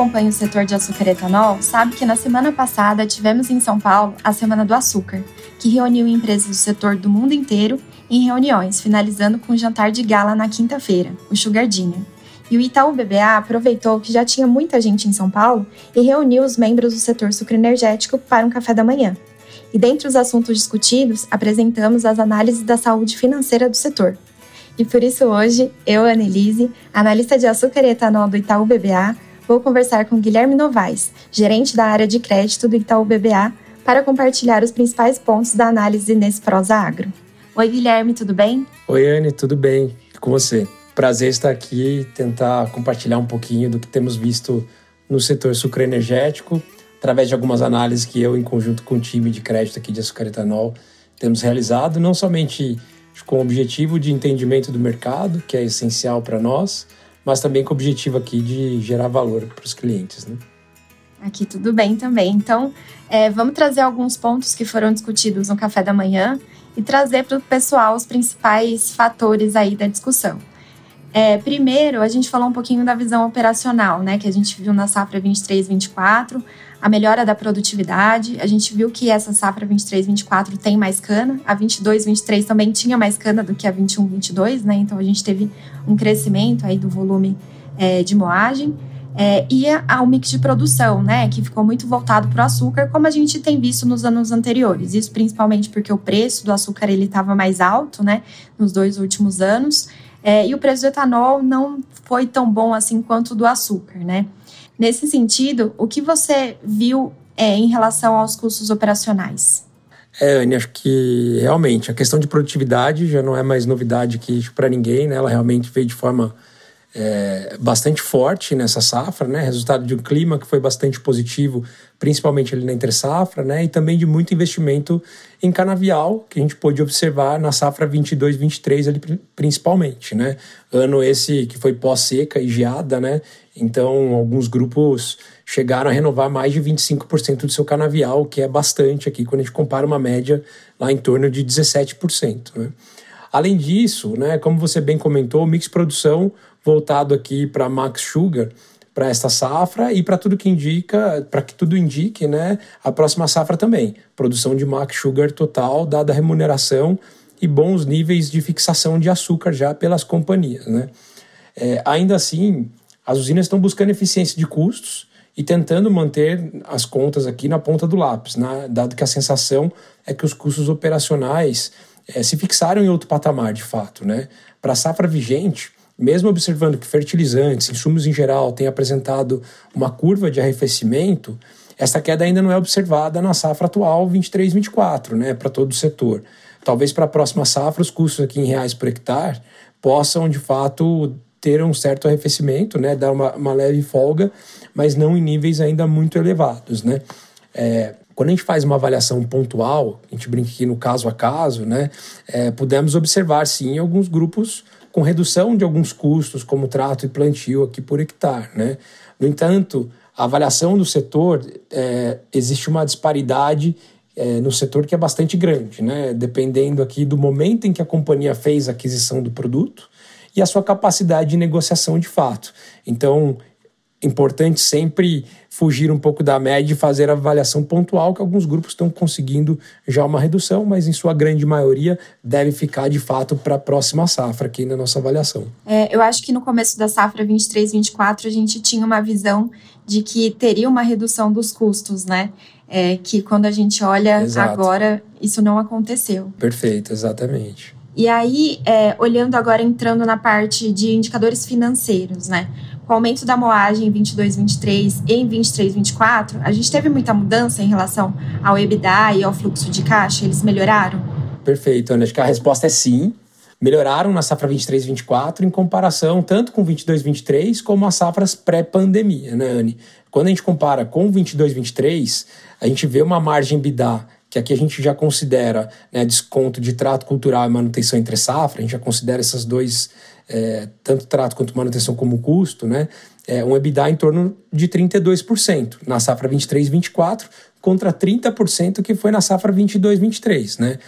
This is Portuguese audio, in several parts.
acompanha o setor de açúcar e etanol sabe que na semana passada tivemos em São Paulo a Semana do Açúcar, que reuniu empresas do setor do mundo inteiro em reuniões, finalizando com um jantar de gala na quinta-feira, o Sugar Dinner. E o Itaú BBA aproveitou que já tinha muita gente em São Paulo e reuniu os membros do setor sucroenergético para um café da manhã. E dentre os assuntos discutidos, apresentamos as análises da saúde financeira do setor. E por isso hoje, eu, Annelise, analista de açúcar e etanol do Itaú BBA, vou conversar com Guilherme Novaes, gerente da área de crédito do Itaú BBA, para compartilhar os principais pontos da análise nesse Prosa Agro. Oi, Guilherme, tudo bem? Oi, Anne, tudo bem? E com você? Prazer estar aqui e tentar compartilhar um pouquinho do que temos visto no setor sucroenergético, através de algumas análises que eu, em conjunto com o time de crédito aqui de açúcar etanol, temos realizado, não somente com o objetivo de entendimento do mercado, que é essencial para nós, mas também com o objetivo aqui de gerar valor para os clientes. Né? Aqui tudo bem também. Então, é, vamos trazer alguns pontos que foram discutidos no café da manhã e trazer para o pessoal os principais fatores aí da discussão. É, primeiro, a gente falou um pouquinho da visão operacional, né, que a gente viu na safra 23-24, a melhora da produtividade. A gente viu que essa safra 23-24 tem mais cana, a 22-23 também tinha mais cana do que a 21-22, né, então a gente teve um crescimento aí do volume é, de moagem. É, e ao mix de produção, né, que ficou muito voltado para o açúcar, como a gente tem visto nos anos anteriores. Isso principalmente porque o preço do açúcar ele estava mais alto, né, nos dois últimos anos. É, e o preço do etanol não foi tão bom assim quanto o do açúcar, né? Nesse sentido, o que você viu é, em relação aos custos operacionais? É, Anne, acho que realmente a questão de produtividade já não é mais novidade aqui para ninguém, né? Ela realmente veio de forma é, bastante forte nessa safra, né? Resultado de um clima que foi bastante positivo, principalmente ali na entre safra, né? E também de muito investimento em canavial, que a gente pôde observar na safra 22, 23 ali principalmente, né? Ano esse que foi pós-seca e geada, né? Então, alguns grupos chegaram a renovar mais de 25% do seu canavial, que é bastante aqui quando a gente compara uma média lá em torno de 17%, né? Além disso, né, como você bem comentou, o mix produção voltado aqui para Max Sugar para esta safra e para tudo que indica, para que tudo indique, né, a próxima safra também. Produção de Max Sugar total, dada a remuneração e bons níveis de fixação de açúcar já pelas companhias, né. É, ainda assim, as usinas estão buscando eficiência de custos e tentando manter as contas aqui na ponta do lápis, né, dado que a sensação é que os custos operacionais é, se fixaram em outro patamar, de fato, né. Para a safra vigente, mesmo observando que fertilizantes, insumos em geral, têm apresentado uma curva de arrefecimento, essa queda ainda não é observada na safra atual 23-24, né, para todo o setor. Talvez para a próxima safra os custos aqui em reais por hectare possam de fato ter um certo arrefecimento, né, dar uma, uma leve folga, mas não em níveis ainda muito elevados, né. É, quando a gente faz uma avaliação pontual, a gente brinca aqui no caso a caso, né, é, pudemos observar sim alguns grupos com redução de alguns custos, como trato e plantio aqui por hectare. Né? No entanto, a avaliação do setor, é, existe uma disparidade é, no setor que é bastante grande, né? dependendo aqui do momento em que a companhia fez a aquisição do produto e a sua capacidade de negociação de fato. Então, importante sempre fugir um pouco da média e fazer a avaliação pontual, que alguns grupos estão conseguindo já uma redução, mas em sua grande maioria deve ficar de fato para a próxima safra aqui na nossa avaliação. É, eu acho que no começo da safra 23-24 a gente tinha uma visão de que teria uma redução dos custos, né? É, que quando a gente olha Exato. agora, isso não aconteceu. Perfeito, exatamente. E aí, é, olhando agora, entrando na parte de indicadores financeiros, né? Com o aumento da moagem em 22, 23 e em 23, 24, a gente teve muita mudança em relação ao EBITDA e ao fluxo de caixa? Eles melhoraram? Perfeito, Ana. Acho que a resposta é sim. Melhoraram na safra 23, 24 em comparação tanto com 22, 23 como as safras pré-pandemia, né, Anne? Quando a gente compara com 22, 23, a gente vê uma margem EBITDA que aqui a gente já considera né, desconto de trato cultural e manutenção entre safra, a gente já considera esses dois é, tanto trato quanto manutenção como custo, né, é um EBITDA em torno de 32% na safra 23-24 contra 30% que foi na safra 22-23, né?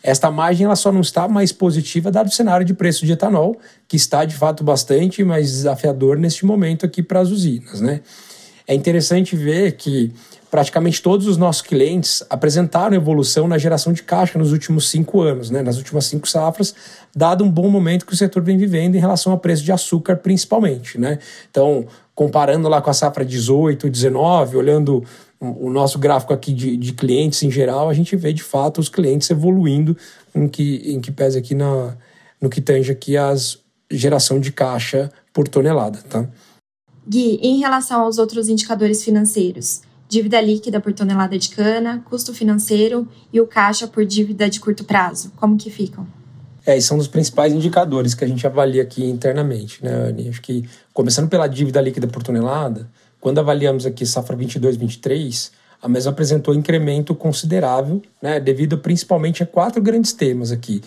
Esta margem ela só não está mais positiva dado o cenário de preço de etanol, que está de fato bastante mais desafiador neste momento aqui para as usinas, né? é interessante ver que praticamente todos os nossos clientes apresentaram evolução na geração de caixa nos últimos cinco anos, né, nas últimas cinco safras, dado um bom momento que o setor vem vivendo em relação ao preço de açúcar, principalmente. Né? Então, comparando lá com a safra 18, 19, olhando o nosso gráfico aqui de, de clientes em geral, a gente vê de fato os clientes evoluindo em que, em que pese aqui na, no que tange aqui as geração de caixa por tonelada. Tá? Gui, em relação aos outros indicadores financeiros, dívida líquida por tonelada de cana, custo financeiro e o caixa por dívida de curto prazo. Como que ficam? É, são dos principais indicadores que a gente avalia aqui internamente, né, Anny? Acho que, começando pela dívida líquida por tonelada, quando avaliamos aqui safra 22-23, a mesma apresentou incremento considerável, né, devido principalmente a quatro grandes temas aqui.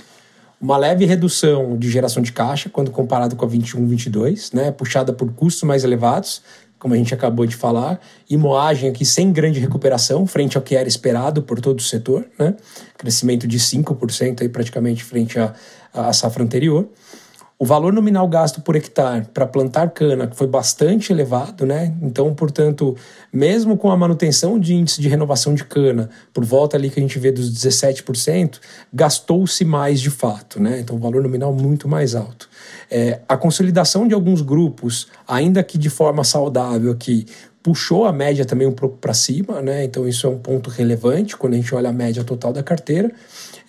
Uma leve redução de geração de caixa, quando comparado com a 21-22, né, puxada por custos mais elevados, como a gente acabou de falar, e moagem aqui sem grande recuperação frente ao que era esperado por todo o setor, né? crescimento de 5% aí praticamente frente à, à safra anterior. O valor nominal gasto por hectare para plantar cana foi bastante elevado, né? Então, portanto, mesmo com a manutenção de índice de renovação de cana por volta ali que a gente vê dos 17%, gastou-se mais de fato, né? Então, o valor nominal muito mais alto. É, a consolidação de alguns grupos, ainda que de forma saudável aqui, puxou a média também um pouco para cima, né? Então, isso é um ponto relevante quando a gente olha a média total da carteira.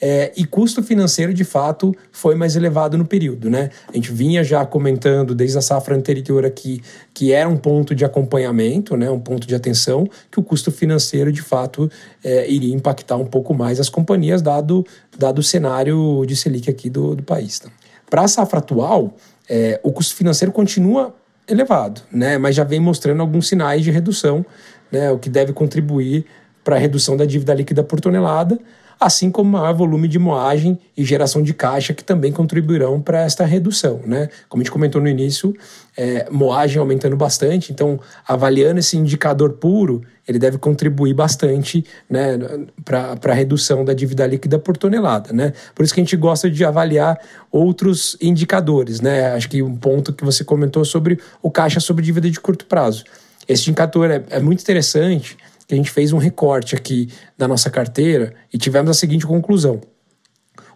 É, e custo financeiro, de fato, foi mais elevado no período. Né? A gente vinha já comentando desde a safra anterior aqui que era um ponto de acompanhamento, né? um ponto de atenção, que o custo financeiro, de fato, é, iria impactar um pouco mais as companhias, dado, dado o cenário de Selic aqui do, do país. Tá? Para a safra atual, é, o custo financeiro continua elevado, né? mas já vem mostrando alguns sinais de redução, né? o que deve contribuir para a redução da dívida líquida por tonelada, assim como maior volume de moagem e geração de caixa, que também contribuirão para esta redução. Né? Como a gente comentou no início, é, moagem aumentando bastante, então avaliando esse indicador puro, ele deve contribuir bastante né, para a redução da dívida líquida por tonelada. Né? Por isso que a gente gosta de avaliar outros indicadores. Né? Acho que um ponto que você comentou sobre o caixa sobre dívida de curto prazo. Esse indicador é, é muito interessante que a gente fez um recorte aqui da nossa carteira e tivemos a seguinte conclusão.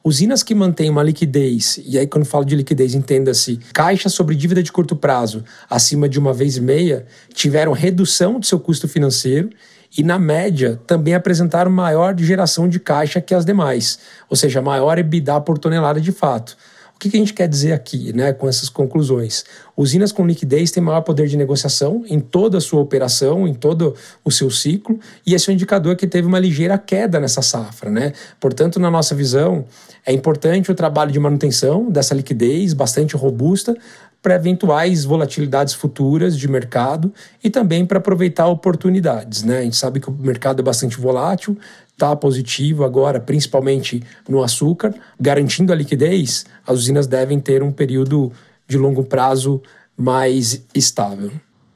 Usinas que mantêm uma liquidez, e aí quando falo de liquidez, entenda-se, caixa sobre dívida de curto prazo acima de uma vez e meia, tiveram redução do seu custo financeiro e, na média, também apresentaram maior geração de caixa que as demais, ou seja, maior EBITDA por tonelada de fato. O que, que a gente quer dizer aqui né, com essas conclusões? Usinas com liquidez têm maior poder de negociação em toda a sua operação, em todo o seu ciclo, e esse é um indicador que teve uma ligeira queda nessa safra. Né? Portanto, na nossa visão, é importante o trabalho de manutenção dessa liquidez bastante robusta para eventuais volatilidades futuras de mercado e também para aproveitar oportunidades. Né? A gente sabe que o mercado é bastante volátil, está positivo agora, principalmente no açúcar, garantindo a liquidez, as usinas devem ter um período de longo prazo mais estável.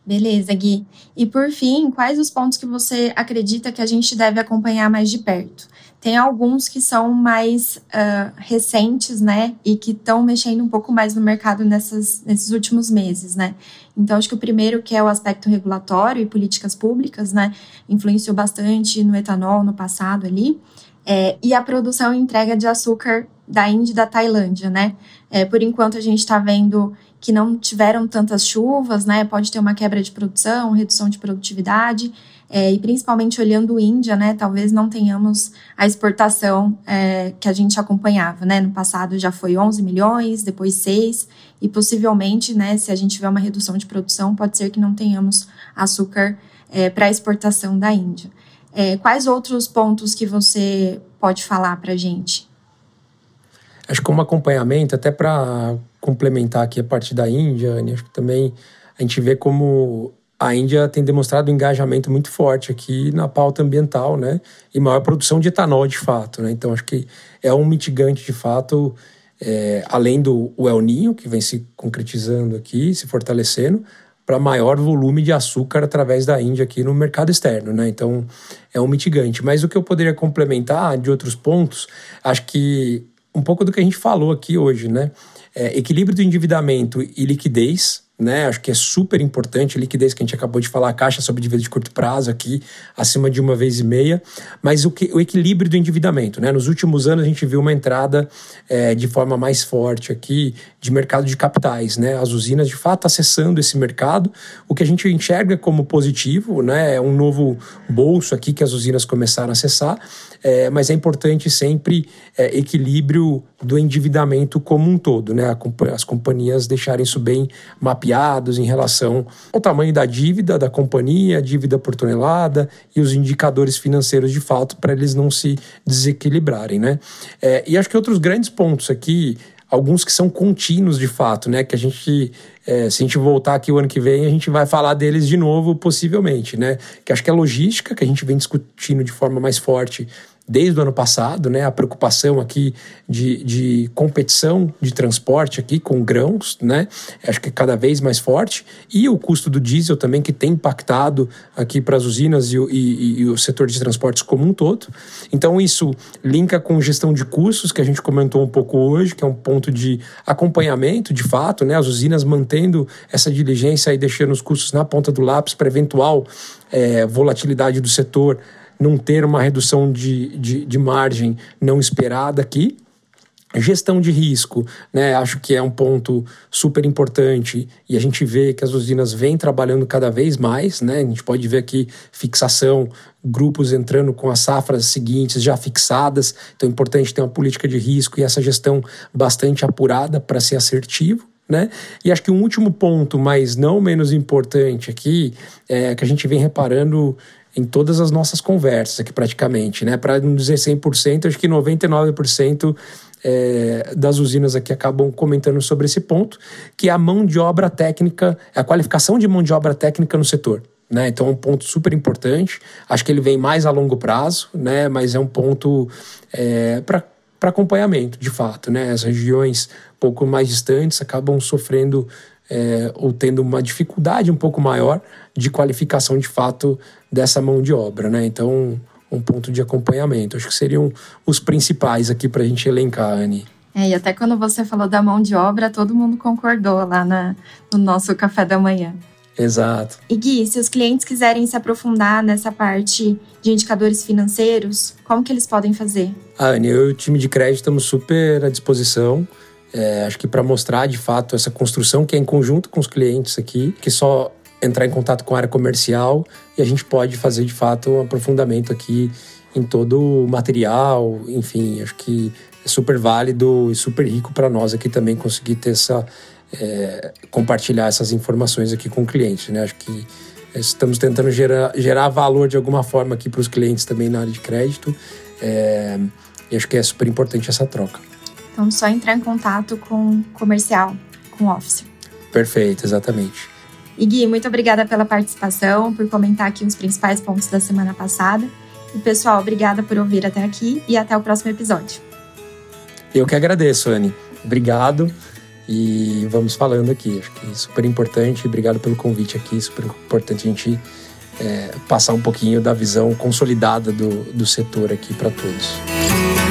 Beleza, Gui. E por fim, quais os pontos que você acredita que a gente deve acompanhar mais de perto? Tem alguns que são mais uh, recentes, né? E que estão mexendo um pouco mais no mercado nessas, nesses últimos meses, né? Então, acho que o primeiro, que é o aspecto regulatório e políticas públicas, né? Influenciou bastante no etanol no passado ali. É, e a produção e entrega de açúcar da Índia e da Tailândia, né? É, por enquanto, a gente está vendo que não tiveram tantas chuvas, né? Pode ter uma quebra de produção, redução de produtividade. É, e principalmente olhando Índia, né, talvez não tenhamos a exportação é, que a gente acompanhava, né, no passado já foi 11 milhões, depois 6, e possivelmente, né, se a gente tiver uma redução de produção, pode ser que não tenhamos açúcar é, para exportação da Índia. É, quais outros pontos que você pode falar para a gente? Acho que como acompanhamento, até para complementar aqui a parte da Índia, acho que também a gente vê como a Índia tem demonstrado um engajamento muito forte aqui na pauta ambiental, né? E maior produção de etanol, de fato, né? Então, acho que é um mitigante, de fato, é, além do El Ninho, que vem se concretizando aqui, se fortalecendo, para maior volume de açúcar através da Índia aqui no mercado externo, né? Então, é um mitigante. Mas o que eu poderia complementar de outros pontos, acho que um pouco do que a gente falou aqui hoje, né? É, equilíbrio do endividamento e liquidez, né? Acho que é super importante a liquidez que a gente acabou de falar, caixa sob dívida de curto prazo aqui, acima de uma vez e meia, mas o, que, o equilíbrio do endividamento, né? Nos últimos anos a gente viu uma entrada é, de forma mais forte aqui de mercado de capitais, né? As usinas de fato acessando esse mercado, o que a gente enxerga como positivo, né? É um novo bolso aqui que as usinas começaram a acessar, é, mas é importante sempre é, equilíbrio do endividamento como um todo, né? As companhias deixarem isso bem mapeado mapeados em relação ao tamanho da dívida da companhia, dívida por tonelada e os indicadores financeiros de fato para eles não se desequilibrarem, né? É, e acho que outros grandes pontos aqui alguns que são contínuos de fato, né? Que a gente, é, se a gente voltar aqui o ano que vem, a gente vai falar deles de novo, possivelmente, né? Que acho que a logística, que a gente vem discutindo de forma mais forte desde o ano passado, né, a preocupação aqui de, de competição de transporte aqui com grãos, né, acho que é cada vez mais forte, e o custo do diesel também que tem impactado aqui para as usinas e, e, e, o setor de transportes como um todo. Então isso linka com gestão de custos, que a gente comentou um pouco hoje, que é um ponto de acompanhamento, de fato, né, as usinas mantendo essa diligência e deixando os custos na ponta do lápis para eventual é, volatilidade do setor não ter uma redução de, de, de margem não esperada aqui. Gestão de risco, né? Acho que é um ponto super importante e a gente vê que as usinas vêm trabalhando cada vez mais, né? A gente pode ver aqui fixação, grupos entrando com as safras seguintes já fixadas. Então é importante ter uma política de risco e essa gestão bastante apurada para ser assertivo. Né? E acho que um último ponto, mas não menos importante aqui, é que a gente vem reparando em todas as nossas conversas aqui praticamente, né? Para não dizer 100%, acho que 99% é, das usinas aqui acabam comentando sobre esse ponto, que é a mão de obra técnica, a qualificação de mão de obra técnica no setor. Né? Então é um ponto super importante. Acho que ele vem mais a longo prazo, né? mas é um ponto é, para acompanhamento, de fato. Né? As regiões pouco mais distantes acabam sofrendo é, ou tendo uma dificuldade um pouco maior de qualificação de fato dessa mão de obra, né? Então, um ponto de acompanhamento. Acho que seriam os principais aqui para a gente elencar, Anne. É, e até quando você falou da mão de obra, todo mundo concordou lá na, no nosso café da manhã. Exato. E Gui, se os clientes quiserem se aprofundar nessa parte de indicadores financeiros, como que eles podem fazer? A Anne, eu e o time de crédito estamos super à disposição. É, acho que para mostrar de fato essa construção que é em conjunto com os clientes aqui, que só entrar em contato com a área comercial e a gente pode fazer de fato um aprofundamento aqui em todo o material, enfim, acho que é super válido e super rico para nós aqui também conseguir ter essa é, compartilhar essas informações aqui com o cliente, né? Acho que estamos tentando gerar, gerar valor de alguma forma aqui para os clientes também na área de crédito é, e acho que é super importante essa troca. Então, só entrar em contato com comercial, com office. Perfeito, exatamente. E Gui, muito obrigada pela participação, por comentar aqui os principais pontos da semana passada. E pessoal, obrigada por ouvir até aqui e até o próximo episódio. Eu que agradeço, Anne. Obrigado e vamos falando aqui. Acho que é super importante. Obrigado pelo convite aqui. Super importante a gente é, passar um pouquinho da visão consolidada do, do setor aqui para todos.